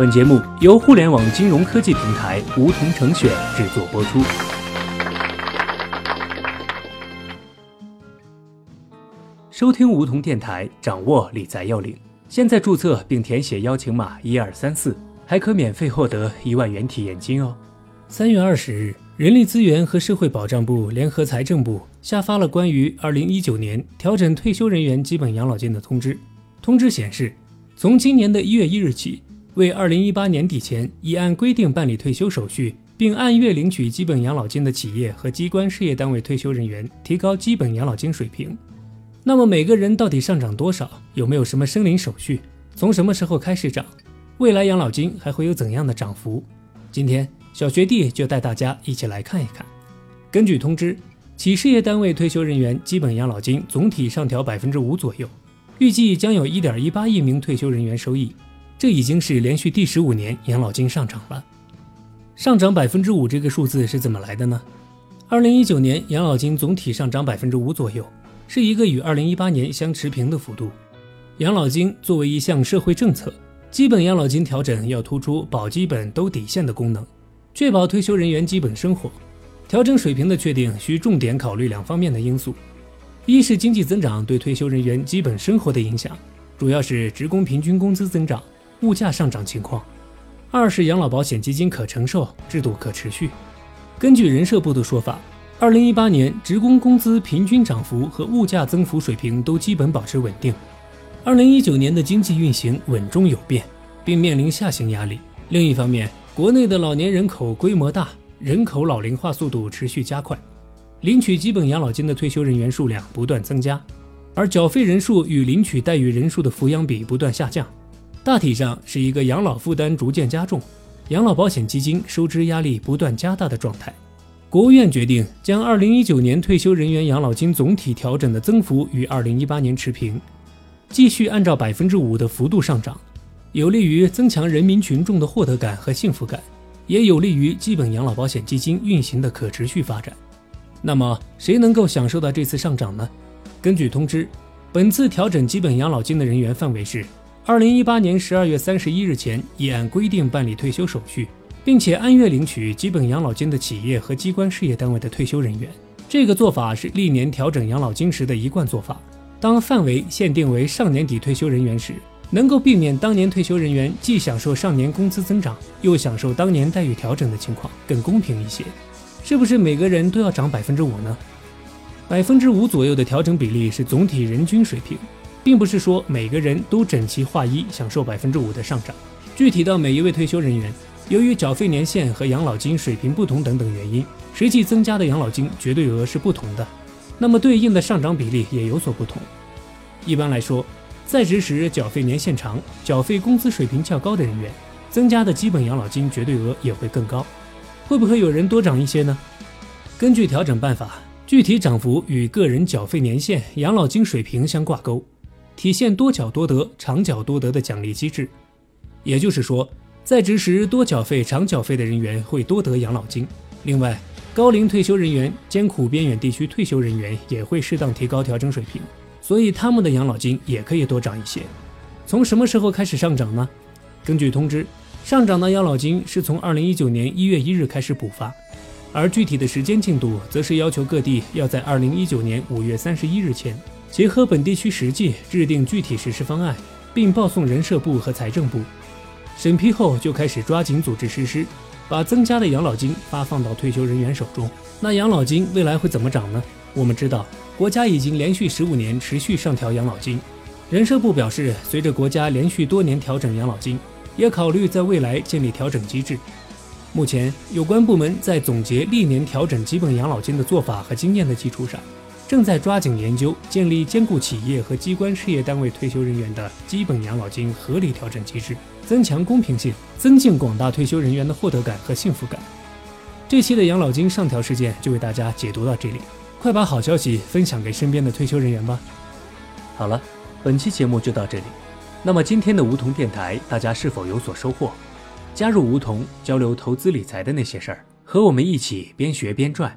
本节目由互联网金融科技平台梧桐城选制作播出。收听梧桐电台，掌握理财要领。现在注册并填写邀请码一二三四，还可免费获得一万元体验金哦。三月二十日，人力资源和社会保障部联合财政部下发了关于二零一九年调整退休人员基本养老金的通知。通知显示，从今年的一月一日起，为二零一八年底前已按规定办理退休手续并按月领取基本养老金的企业和机关事业单位退休人员提高基本养老金水平。那么每个人到底上涨多少？有没有什么申领手续？从什么时候开始涨？未来养老金还会有怎样的涨幅？今天。小学弟就带大家一起来看一看。根据通知，企事业单位退休人员基本养老金总体上调百分之五左右，预计将有一点一八亿名退休人员受益。这已经是连续第十五年养老金上涨了。上涨百分之五这个数字是怎么来的呢？二零一九年养老金总体上涨百分之五左右，是一个与二零一八年相持平的幅度。养老金作为一项社会政策，基本养老金调整要突出保基本、兜底线的功能。确保退休人员基本生活，调整水平的确定需重点考虑两方面的因素：一是经济增长对退休人员基本生活的影响，主要是职工平均工资增长、物价上涨情况；二是养老保险基金可承受、制度可持续。根据人社部的说法，二零一八年职工工资平均涨幅和物价增幅水平都基本保持稳定。二零一九年的经济运行稳中有变，并面临下行压力。另一方面，国内的老年人口规模大，人口老龄化速度持续加快，领取基本养老金的退休人员数量不断增加，而缴费人数与领取待遇人数的抚养比不断下降，大体上是一个养老负担逐渐加重，养老保险基金收支压力不断加大的状态。国务院决定将2019年退休人员养老金总体调整的增幅与2018年持平，继续按照百分之五的幅度上涨。有利于增强人民群众的获得感和幸福感，也有利于基本养老保险基金运行的可持续发展。那么，谁能够享受到这次上涨呢？根据通知，本次调整基本养老金的人员范围是：二零一八年十二月三十一日前已按规定办理退休手续，并且按月领取基本养老金的企业和机关事业单位的退休人员。这个做法是历年调整养老金时的一贯做法。当范围限定为上年底退休人员时，能够避免当年退休人员既享受上年工资增长，又享受当年待遇调整的情况，更公平一些。是不是每个人都要涨百分之五呢？百分之五左右的调整比例是总体人均水平，并不是说每个人都整齐划一享受百分之五的上涨。具体到每一位退休人员，由于缴费年限和养老金水平不同等等原因，实际增加的养老金绝对额是不同的，那么对应的上涨比例也有所不同。一般来说。在职时缴费年限长、缴费工资水平较高的人员，增加的基本养老金绝对额也会更高。会不会有人多涨一些呢？根据调整办法，具体涨幅与个人缴费年限、养老金水平相挂钩，体现多缴多得、长缴多得的奖励机制。也就是说，在职时多缴费、长缴费的人员会多得养老金。另外，高龄退休人员、艰苦边远地区退休人员也会适当提高调整水平。所以他们的养老金也可以多涨一些。从什么时候开始上涨呢？根据通知，上涨的养老金是从二零一九年一月一日开始补发，而具体的时间进度则是要求各地要在二零一九年五月三十一日前，结合本地区实际制定具体实施方案，并报送人社部和财政部审批后，就开始抓紧组织实施，把增加的养老金发放到退休人员手中。那养老金未来会怎么涨呢？我们知道。国家已经连续十五年持续上调养老金，人社部表示，随着国家连续多年调整养老金，也考虑在未来建立调整机制。目前，有关部门在总结历年调整基本养老金的做法和经验的基础上，正在抓紧研究建立兼顾企业和机关事业单位退休人员的基本养老金合理调整机制，增强公平性，增进广大退休人员的获得感和幸福感。这期的养老金上调事件就为大家解读到这里。快把好消息分享给身边的退休人员吧。好了，本期节目就到这里。那么今天的梧桐电台，大家是否有所收获？加入梧桐，交流投资理财的那些事儿，和我们一起边学边赚。